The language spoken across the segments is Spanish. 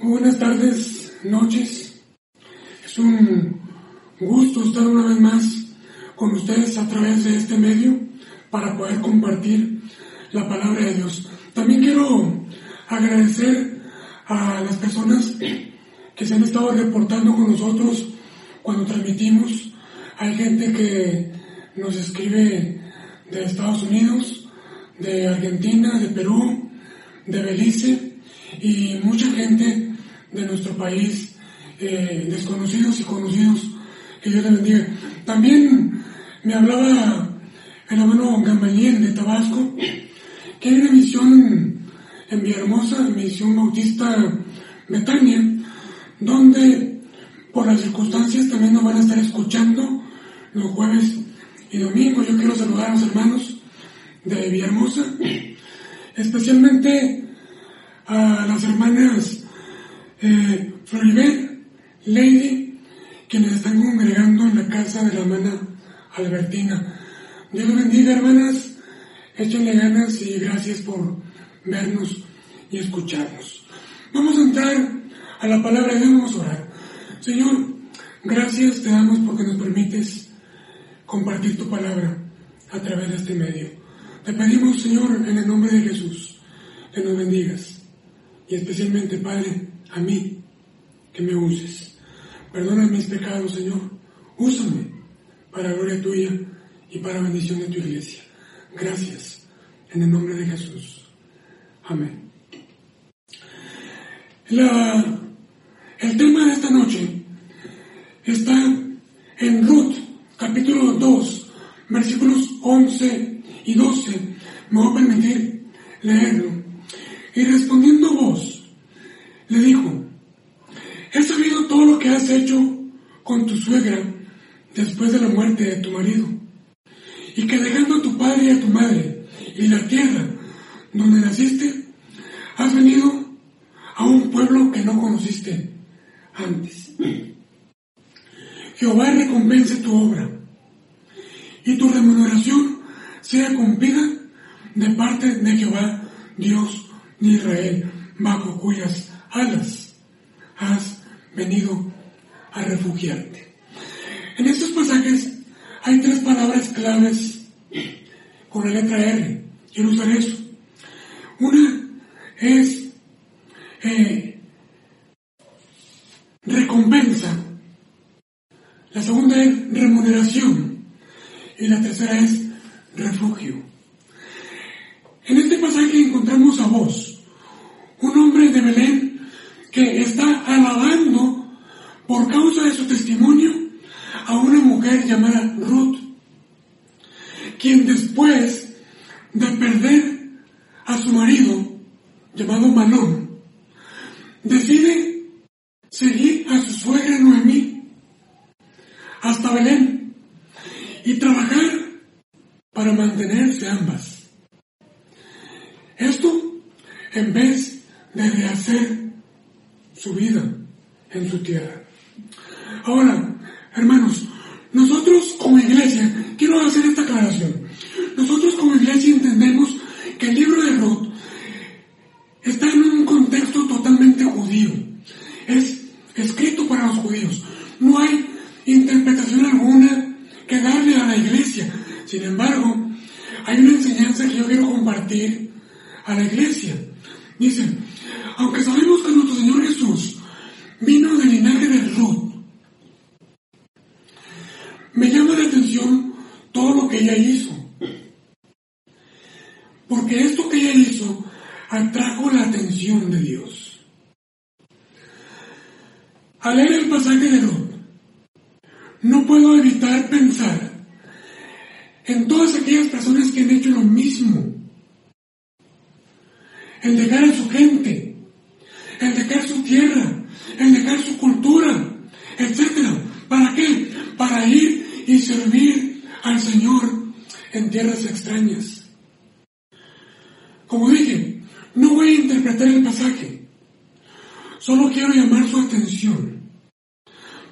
Buenas tardes, noches. Es un gusto estar una vez más con ustedes a través de este medio para poder compartir la palabra de Dios. También quiero agradecer a las personas que se han estado reportando con nosotros cuando transmitimos hay gente que nos escribe de Estados Unidos, de Argentina, de Perú, de Belice y mucha gente de nuestro país, eh, desconocidos y conocidos. Que Dios les bendiga. También me hablaba el hermano Gamaliel de Tabasco, que hay una misión en Villahermosa, misión bautista Betania, donde por las circunstancias también nos van a estar escuchando los jueves y domingos. Yo quiero saludar a los hermanos de Villahermosa, especialmente a las hermanas eh, Floribel, Lady, quienes están congregando en la casa de la hermana Albertina. Dios bendiga, hermanas. Échenle ganas y gracias por vernos y escucharnos. Vamos a entrar a la palabra de Dios, vamos a orar. Señor, gracias te damos porque nos permites compartir tu palabra a través de este medio. Te pedimos, Señor, en el nombre de Jesús, que nos bendigas. Y especialmente, Padre, a mí, que me uses. Perdona mis pecados, Señor. Úsame para gloria tuya y para bendición de tu iglesia. Gracias. En el nombre de Jesús. Amén. El tema de esta noche está en Ruth capítulo 2, versículos 11 y 12. Me voy a permitir leerlo. Y respondiendo vos, le dijo, he sabido todo lo que has hecho con tu suegra después de la muerte de tu marido, y que dejando a tu padre y a tu madre y la tierra donde naciste, has venido a un pueblo que no conociste antes. Jehová recompense tu obra y tu remuneración sea cumplida de parte de Jehová, Dios de Israel, bajo cuyas alas has venido a refugiarte. En estos pasajes hay tres palabras claves con la letra R. Quiero usar eso. Una es eh, recompensa la segunda es remuneración. Y la tercera es refugio. En este pasaje encontramos a vos, un hombre de Belén que está alabando por causa de su testimonio a una mujer llamada Ruth, quien después de perder a su marido llamado Malón, decide seguir a su suegra Noemí hasta Belén y trabajar para mantenerse ambas. Esto en vez de rehacer su vida en su tierra. Ahora, hermanos, nosotros como iglesia, quiero hacer esta aclaración, nosotros como iglesia entendemos que el libro de Ruth está en un contexto totalmente judío. Es escrito para los judíos. No hay interpretación alguna que darle a la iglesia. Sin embargo, hay una enseñanza que yo quiero compartir a la iglesia. Dicen, aunque sabemos que nuestro Señor Jesús vino del linaje de Ruth, me llama la atención todo lo que ella hizo. Porque esto que ella hizo atrajo la atención de Dios. Al leer el pasaje de Ruth, no puedo evitar pensar en todas aquellas personas que han hecho lo mismo. El dejar a su gente, el dejar su tierra, el dejar tierras extrañas. Como dije, no voy a interpretar el pasaje, solo quiero llamar su atención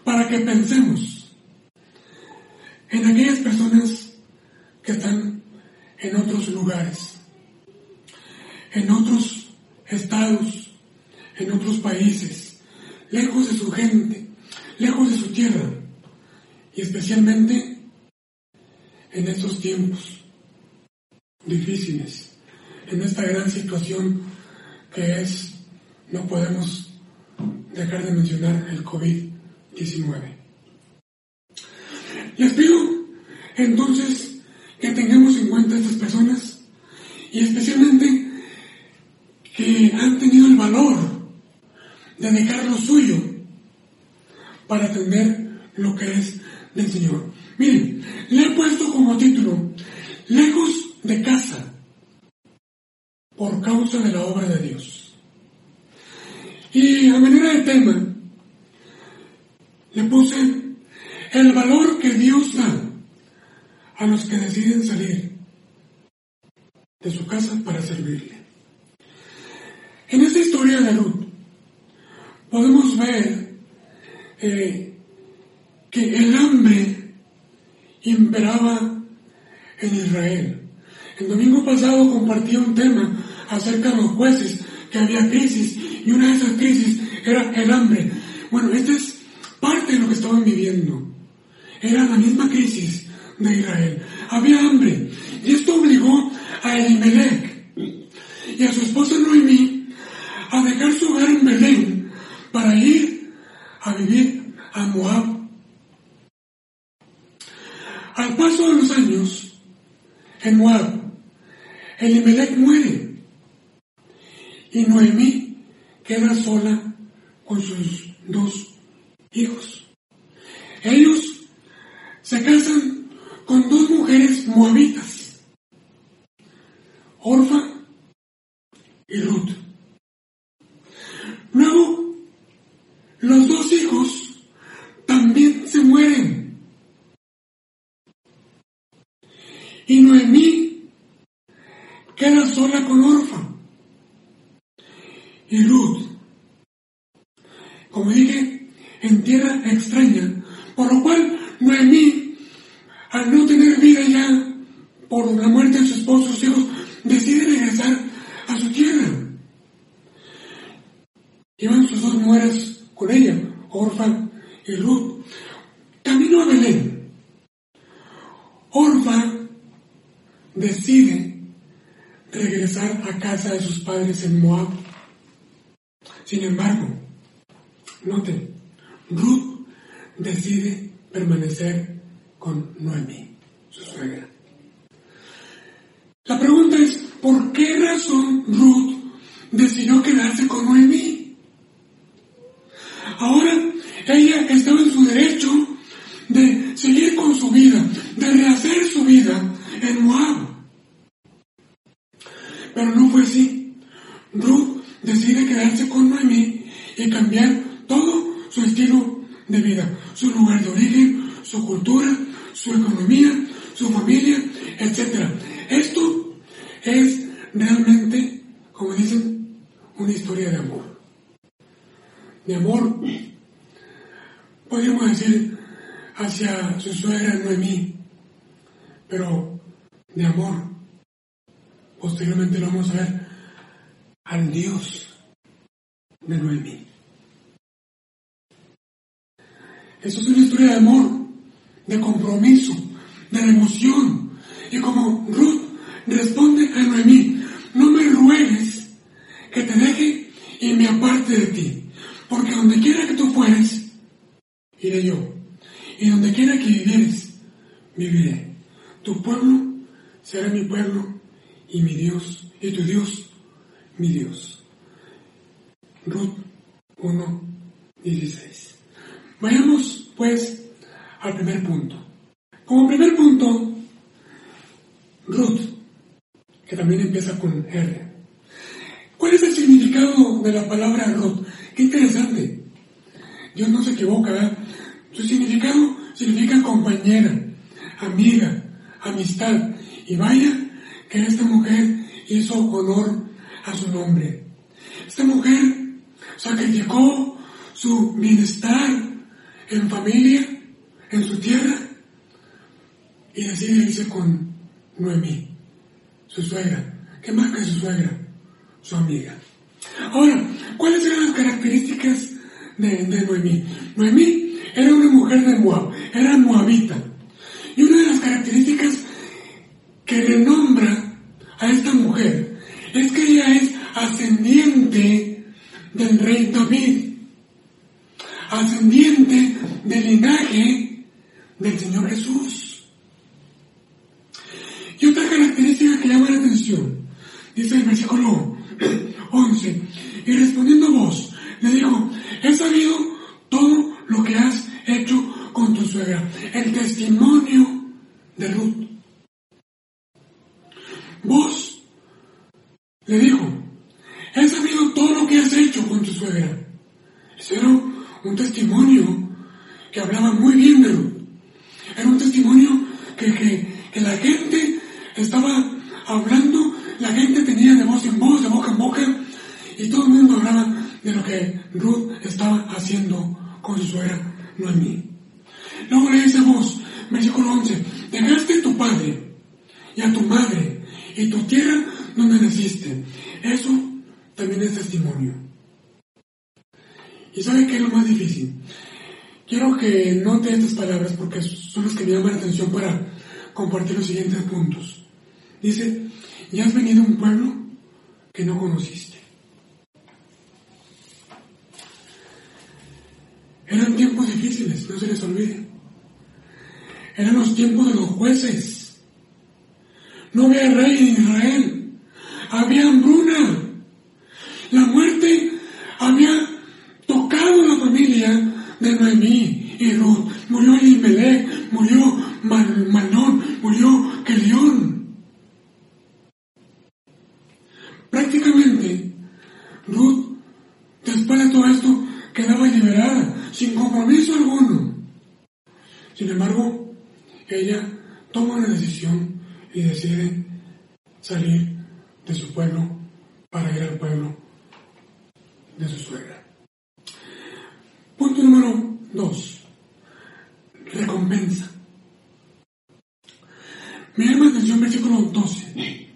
para que pensemos en aquellas personas que están en otros lugares, en otros estados, en otros países, lejos de su gente, lejos de su tierra, y especialmente en estos tiempos difíciles, en esta gran situación que es, no podemos dejar de mencionar el COVID-19. Les pido entonces que tengamos en cuenta a estas personas y especialmente que han tenido el valor de dejar lo suyo para atender lo que es del Señor. Miren, le he puesto como título, lejos de casa, por causa de la obra de Dios. Y a manera de tema, le puse el valor que Dios da a los que deciden salir de su casa para servirle. En esta historia de Ruth podemos ver eh, que el hambre imperaba en Israel. El domingo pasado compartí un tema acerca de los jueces, que había crisis, y una de esas crisis era el hambre. Bueno, esta es parte de lo que estaban viviendo. Era la misma crisis de Israel. Había hambre. Y esto obligó a Elimelech y a su esposa Noemí a dejar su hogar en Belén para ir a vivir a Moab. Al paso de los años, en Moab, Elimelech muere y Noemí queda sola con sus dos hijos. Ellos se casan con dos mujeres moabitas, Orfa y Ruth. Luego, los dos hijos también se mueren. Y Noemí queda sola con Orfa y Ruth. Como dije, en tierra extraña, por lo cual Noemí, al no tener vida ya por la muerte de su esposo sus hijos, decide regresar a su tierra. Llevan sus dos mueras con ella, Orfa y Ruth. Camino a Belén. Orfa decide regresar a casa de sus padres en Moab. Sin embargo, noten, Ruth decide permanecer con Noemi, su suegra. La pregunta es, ¿por qué razón Ruth decidió quedarse con Noemi? Ahora ella estaba en su derecho de seguir con su vida, de rehacer su vida en Moab. Pero no fue así. Ruth decide quedarse con Noemí y cambiar todo su estilo de vida, su lugar de origen, su cultura, su economía, su familia, etc. Esto es realmente, como dicen, una historia de amor. De amor, podríamos decir, hacia su suegra Noemí, pero de amor. Posteriormente lo vamos a ver al Dios de Noemí. Eso es una historia de amor, de compromiso, de emoción. Y como Ruth responde a Noemí, no me ruegues que te deje y me aparte de ti, porque donde quiera que tú fueres, iré yo. Y donde quiera que vivieres, viviré. Tu pueblo será mi pueblo y mi Dios, y tu Dios, mi Dios. Ruth 1, 16. Vayamos pues al primer punto. Como primer punto, Ruth, que también empieza con R. ¿Cuál es el significado de la palabra Ruth? Qué interesante. Dios no se equivoca, ¿verdad? Su significado significa compañera, amiga, amistad. Vaya que esta mujer hizo honor a su nombre. Esta mujer sacrificó su bienestar en familia, en su tierra, y decide irse con Noemí, su suegra, que más que su suegra, su amiga. Ahora, ¿cuáles eran las características de, de Noemí? Noemí era una mujer de Moab, era moabita. Y una de las características que le nombra a esta mujer es que ella es ascendiente del rey David, ascendiente del linaje del Señor Jesús. Y otra característica que llama la atención, dice el versículo 11, y respondiendo vos, le dijo, he sabido todo lo que has hecho con tu suegra, el testimonio de Ruth. Vos, le dijo, he sabido todo lo que has hecho con tu suegra. Era un testimonio que hablaba muy bien de Ruth. Era un testimonio que, que, que la gente estaba hablando, la gente tenía de voz en voz, de boca en boca, y todo el mundo hablaba de lo que Ruth estaba haciendo con su suegra Noemí. Luego le dice a vos, versículo 11, dejaste a tu padre y a tu madre y tu tierra donde naciste. Eso también es testimonio. ¿Y sabe qué es lo más difícil? Quiero que note estas palabras porque son las que me llaman la atención para compartir los siguientes puntos. Dice, ya has venido a un pueblo que no conociste. Eran tiempos difíciles, no se les olvide. Eran los tiempos de los jueces. No había rey en Israel. Había hambruna. La muerte había tocado la familia de Noemí y Ruth. Murió Elimelech, murió Man Manón, murió Kelión. Prácticamente, Ruth, después de todo esto, quedaba liberada, sin compromiso alguno. Sin embargo, ella toma una decisión y decide salir de su pueblo para ir al pueblo de su suegra. Punto número dos. Recompensa. Me llama la atención versículo 12.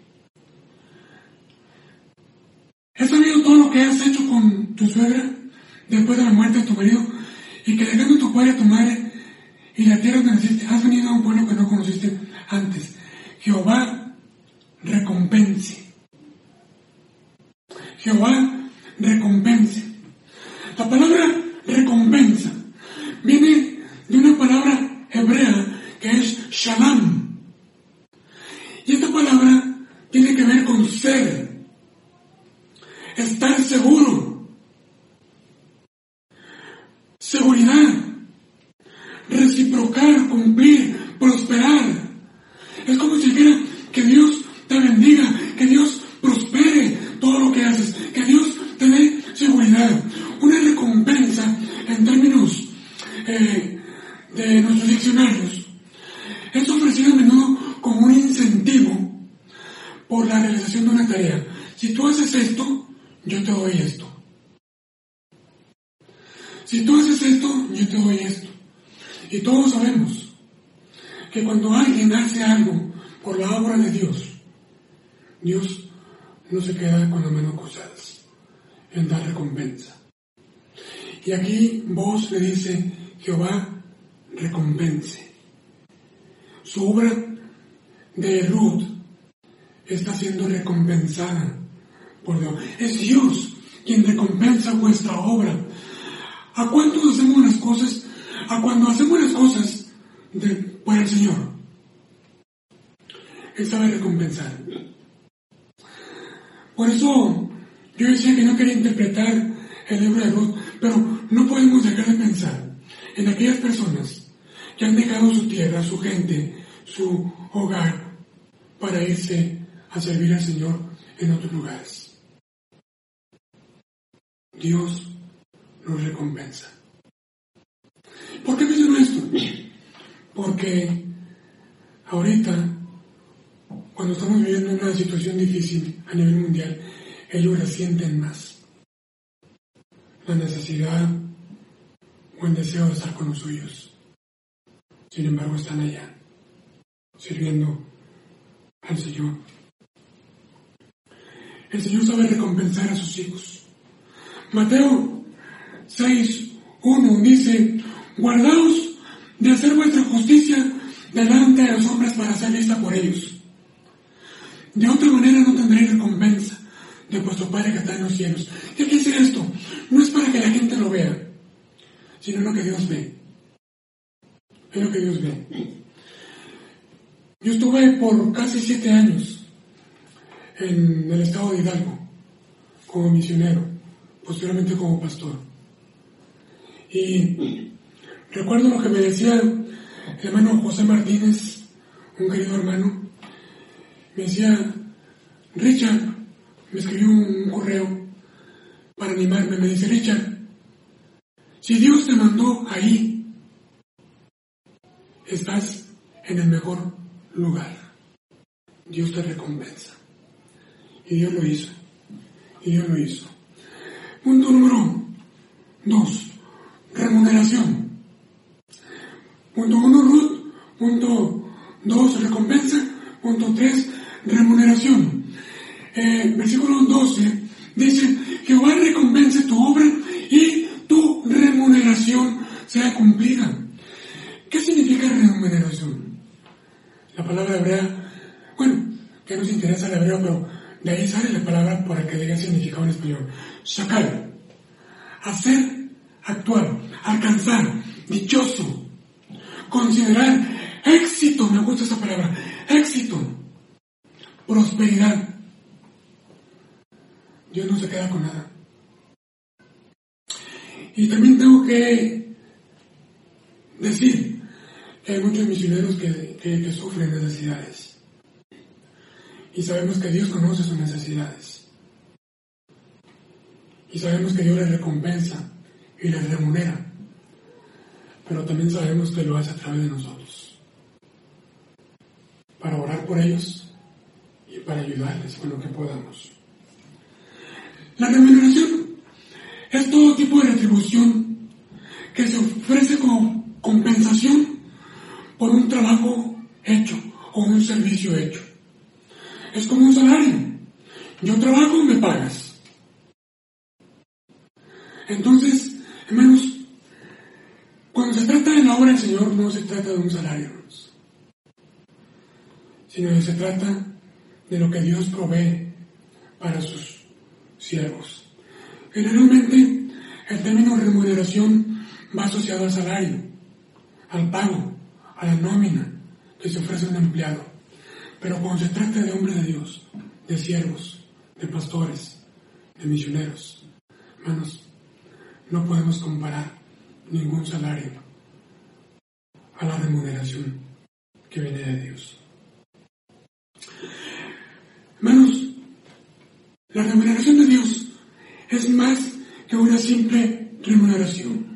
He sabido todo lo que has hecho con tu suegra después de la muerte de tu marido y que dejando tu padre y tu madre y la tierra donde naciste, has venido a un pueblo que no conociste antes. Jehová recompense. Jehová recompense. La palabra recompensa viene de una palabra hebrea que es shalom. Y esta palabra tiene que ver con ser, estar seguro, seguridad, reciprocar, cumplir, prosperar. Es como si dijera que Dios te bendiga, que Dios prospere todo lo que haces, que Dios te dé seguridad. Una recompensa en términos eh, de nuestros diccionarios es ofrecido a menudo como un incentivo por la realización de una tarea. Si tú haces esto, yo te doy esto. Si tú haces esto, yo te doy esto. Y todos sabemos que cuando alguien hace algo por la obra de Dios, Dios no se queda con las manos cruzadas en dar recompensa. Y aquí vos le dice, Jehová recompense. Su obra de Ruth está siendo recompensada por Dios. Es Dios quien recompensa vuestra obra. ¿A cuántos hacemos las cosas? A cuando hacemos las cosas de, por el Señor. Él sabe recompensar. Por eso yo decía que no quería interpretar el libro de Ruth, pero no podemos dejar de pensar en aquellas personas que han dejado su tierra, su gente, su hogar, para irse a servir al Señor en otros lugares. Dios los recompensa. ¿Por qué menciono esto? Porque ahorita cuando estamos viviendo una situación difícil a nivel mundial, ellos resienten más la necesidad o el deseo de estar con los suyos. Sin embargo, están allá, sirviendo al Señor. El Señor sabe recompensar a sus hijos. Mateo 6, 1 dice, guardaos de hacer vuestra justicia delante de los hombres para ser vista por ellos. De otra manera no tendréis recompensa de vuestro Padre que está en los cielos. ¿Qué quiere decir esto? No es que la gente lo vea, sino lo que Dios ve. Es lo que Dios ve. Yo estuve por casi siete años en el estado de Hidalgo como misionero, posteriormente como pastor. Y recuerdo lo que me decía el hermano José Martínez, un querido hermano, me decía, Richard, me escribió un correo para animarme, me dice, Richard, si Dios te mandó ahí, estás en el mejor lugar. Dios te recompensa. Y Dios lo hizo. Y Dios lo hizo. Punto número dos, remuneración. Punto uno, Ruth. Punto dos, recompensa. Punto tres, remuneración. Eh, versículo 12 dice, Jehová recompense tu obra y tu remuneración sea cumplida. ¿Qué significa remuneración? La palabra hebrea, bueno, que nos interesa el hebreo, pero de ahí sale la palabra para que diga significado en español. Sacar, hacer, actuar, alcanzar, dichoso, considerar, éxito, me gusta esa palabra, éxito, prosperidad. Dios no se queda con nada. Y también tengo que decir que hay muchos misioneros que, que, sufren necesidades. Y sabemos que Dios conoce sus necesidades. Y sabemos que Dios les recompensa y les remunera. Pero también sabemos que lo hace a través de nosotros. Para orar por ellos y para ayudarles con lo que podamos. La remuneración es todo tipo de retribución que se ofrece como compensación por un trabajo hecho o un servicio hecho. Es como un salario. Yo trabajo me pagas. Entonces, hermanos, cuando se trata de la obra del Señor no se trata de un salario, sino que se trata de lo que Dios provee para sus siervos. Generalmente, el término remuneración va asociado al salario, al pago, a la nómina que se ofrece a un empleado. Pero cuando se trata de hombres de Dios, de siervos, de pastores, de misioneros, hermanos, no podemos comparar ningún salario a la remuneración que viene de Dios. Hermanos, la remuneración de Dios es más que una simple remuneración.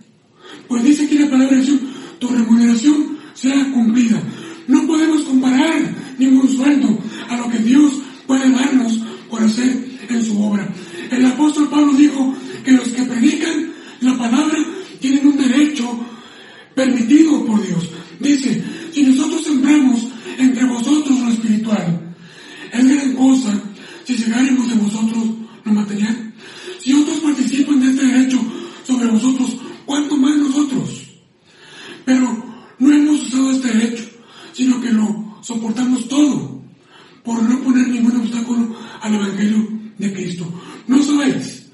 Pues dice aquí la palabra de Dios, tu remuneración será cumplida. No podemos comparar ningún sueldo a lo que Dios puede darnos por hacer en su obra. El apóstol Pablo dijo que los que predican la palabra tienen un derecho permitido por Dios. Dice, si nosotros sembramos entre vosotros lo espiritual, es gran cosa si llegáramos de vosotros lo material. Si otros participan de este derecho sobre vosotros, ¿cuánto más nosotros? Pero no hemos usado este derecho, sino que lo soportamos todo por no poner ningún obstáculo al Evangelio de Cristo. ¿No sabéis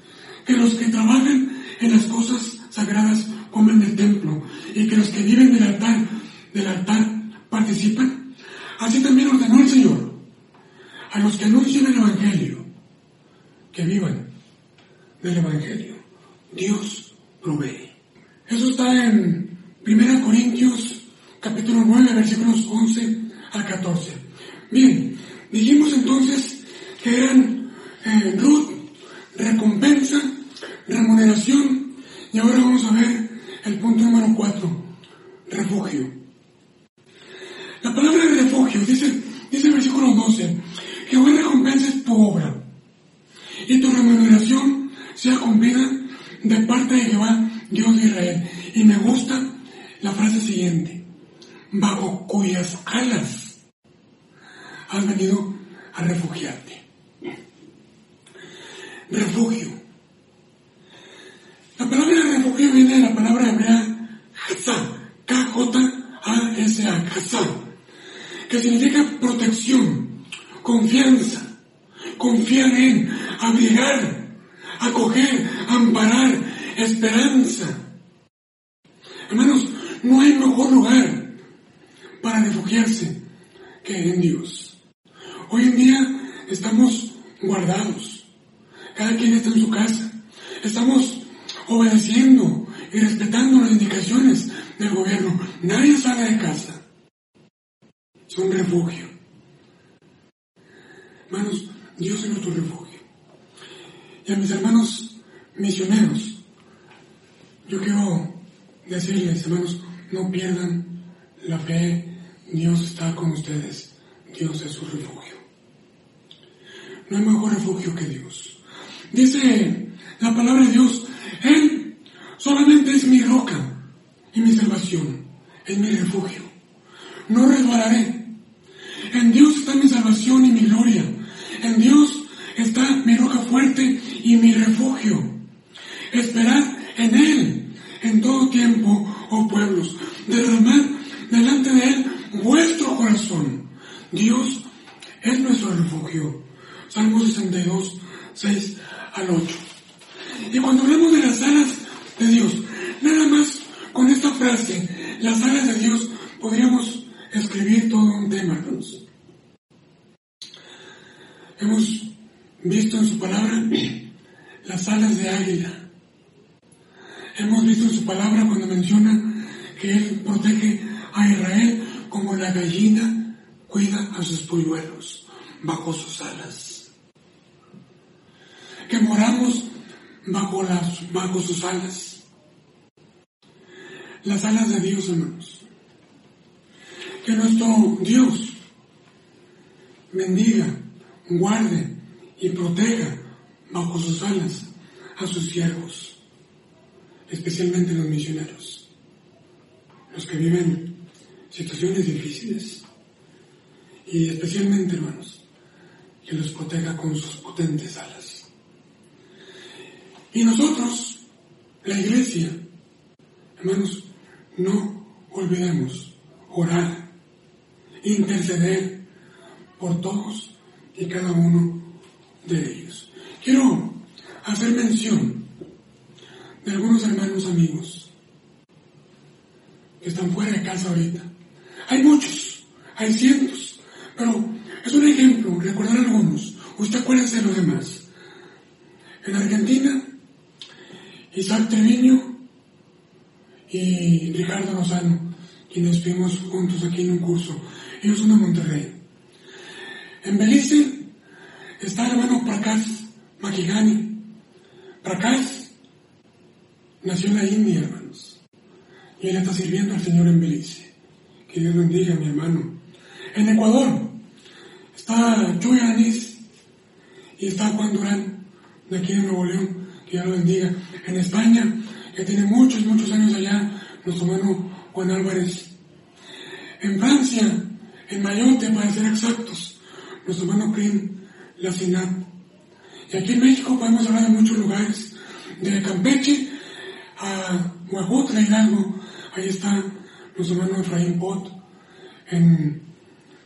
que los que trabajan en las cosas sagradas comen del templo y que los que viven del altar, del altar participan? Así también ordenó el Señor a los que anuncian el Evangelio, que vivan del Evangelio. Dios provee. Eso está en 1 Corintios capítulo 9 versículos 11 al 14. Bien, dijimos entonces que eran eh, Ruth, recompensa, remuneración, y ahora vamos a ver el punto número 4, refugio. La palabra refugio dice, dice el versículo 12, parte de Jehová, Dios de Israel. Y me gusta la frase siguiente, bajo cuyas alas has venido a refugiarte. Refugio. La palabra refugio viene de la palabra hebrea Que significa protección, confianza, confiar en, abrigar, acoger, amparar, esperanza. Hermanos, no hay mejor lugar para refugiarse que en Dios. Hoy en día estamos guardados. Cada quien está en su casa. Estamos obedeciendo y respetando las indicaciones del gobierno. Nadie sale de casa. Son refugio. Hermanos, Dios es nuestro refugio. Y a mis hermanos misioneros, yo quiero decirles, hermanos, no pierdan la fe. Dios está con ustedes. Dios es su refugio. No hay mejor refugio que Dios. Dice la palabra de Dios, Él solamente es mi roca y mi salvación, es mi refugio. No resbalaré. En Dios está mi salvación y mi gloria. En Dios está mi roca fuerte y mi refugio. Esperad en Él en todo tiempo, oh pueblos. Derramad delante de Él vuestro corazón. Dios es nuestro refugio. Salmo 62, 6 al 8. Y cuando hablamos de las alas de Dios, nada más con esta frase, las alas de Dios, podríamos escribir todo un tema, hermanos. Hemos visto en su palabra las alas de águila. Hemos en su palabra cuando menciona que Él protege a Israel como la gallina cuida a sus polluelos bajo sus alas. Que moramos bajo, las, bajo sus alas. Las alas de Dios, hermanos. Que nuestro Dios bendiga guarde y proteja bajo sus alas a sus siervos, especialmente los misioneros, los que viven situaciones difíciles y especialmente, hermanos, que los proteja con sus potentes alas. Y nosotros, la iglesia, hermanos, no olvidemos orar, interceder por todos y cada uno de ellos. Quiero hacer mención de algunos hermanos amigos que están fuera de casa ahorita. Hay muchos, hay cientos, pero es un ejemplo, recordar algunos. Usted acuérdese de los demás. En Argentina, Isaac Treviño y Ricardo Lozano, quienes fuimos juntos aquí en un curso. Ellos son de Monterrey. En Belice está el hermano Prakash Makigani. Prakash nació en la India, hermanos. Y él está sirviendo al Señor en Belice. Que Dios bendiga, mi hermano. En Ecuador está Chuy Anís y está Juan Durán, de aquí de Nuevo León. Que Dios lo bendiga. En España, que tiene muchos, muchos años allá, nuestro hermano Juan Álvarez. En Francia, en Mayotte, para ser exactos, nuestro hermano Crim, la CINAT. Y aquí en México podemos hablar de muchos lugares, de Campeche a Huejutla, Hidalgo, ahí está nuestro hermano Efraín Pot, en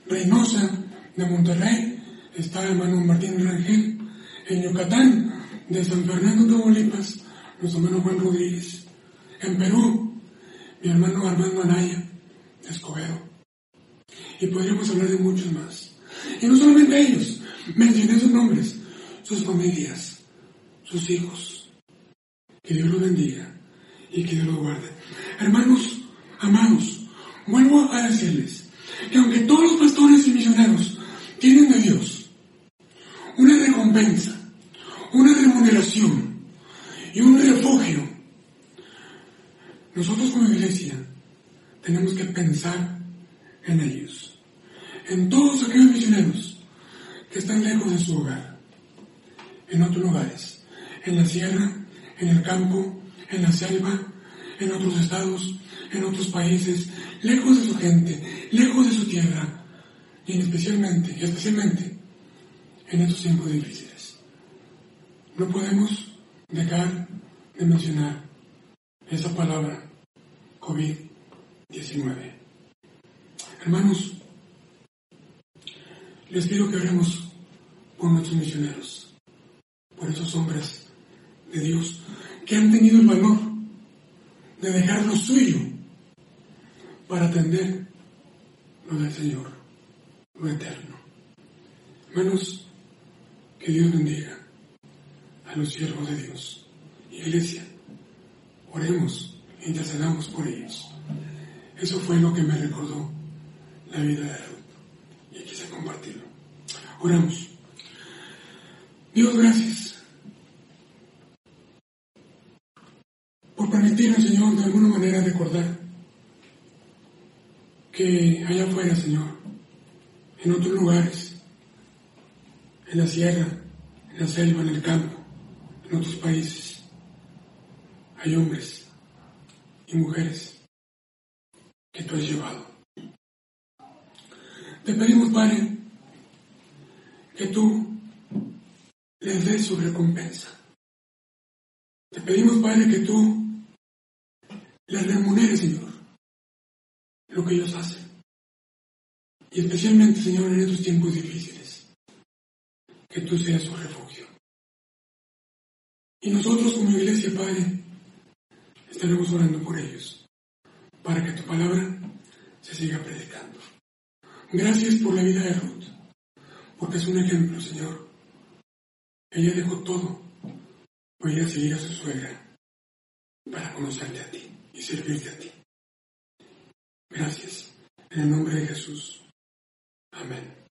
Reynosa de Monterrey, está el hermano Martín Rangel, en Yucatán, de San Fernando de Bolipas, nuestro hermano Juan Rodríguez, en Perú, mi hermano Armando Anaya, de Escobedo. Y podríamos hablar de muchos más. Y no solamente ellos, mencioné sus nombres, sus familias, sus hijos. Que Dios los bendiga y que Dios los guarde. Hermanos, amados, vuelvo a decirles que aunque todos los pastores y misioneros tienen de Dios una recompensa, una remuneración y un refugio, nosotros como iglesia tenemos que pensar en ellos, en todos aquellos misioneros que están lejos de su hogar, en otros lugares, en la sierra, en el campo, la selva, en otros estados, en otros países, lejos de su gente, lejos de su tierra, y especialmente, especialmente en estos tiempos difíciles. No podemos dejar de mencionar esa palabra, COVID-19. Hermanos, les pido que oremos por nuestros misioneros, por esos hombres de Dios que han tenido el valor de dejar lo suyo para atender lo del Señor, lo eterno. Hermanos, que Dios bendiga a los siervos de Dios. Iglesia, oremos, intercedamos por ellos. Eso fue lo que me recordó la vida de Ruth y quise compartirlo. Oramos. Dios, gracias por permitirnos, Señor, de alguna manera recordar que allá afuera, Señor, en otros lugares, en la sierra, en la selva, en el campo, en otros países, hay hombres y mujeres que tú has llevado. Te pedimos, Padre, que tú les des su recompensa. Te pedimos, Padre, que tú les remuneres, Señor, lo que ellos hacen. Y especialmente, Señor, en estos tiempos difíciles, que tú seas su refugio. Y nosotros como iglesia, Padre, estaremos orando por ellos, para que tu palabra se siga predicando. Gracias por la vida de Ruth, porque es un ejemplo, Señor. Ella dejó todo para ir a seguir a su suegra, para conocerte a ti servirte a ti. Gracias. En el nombre de Jesús. Amén.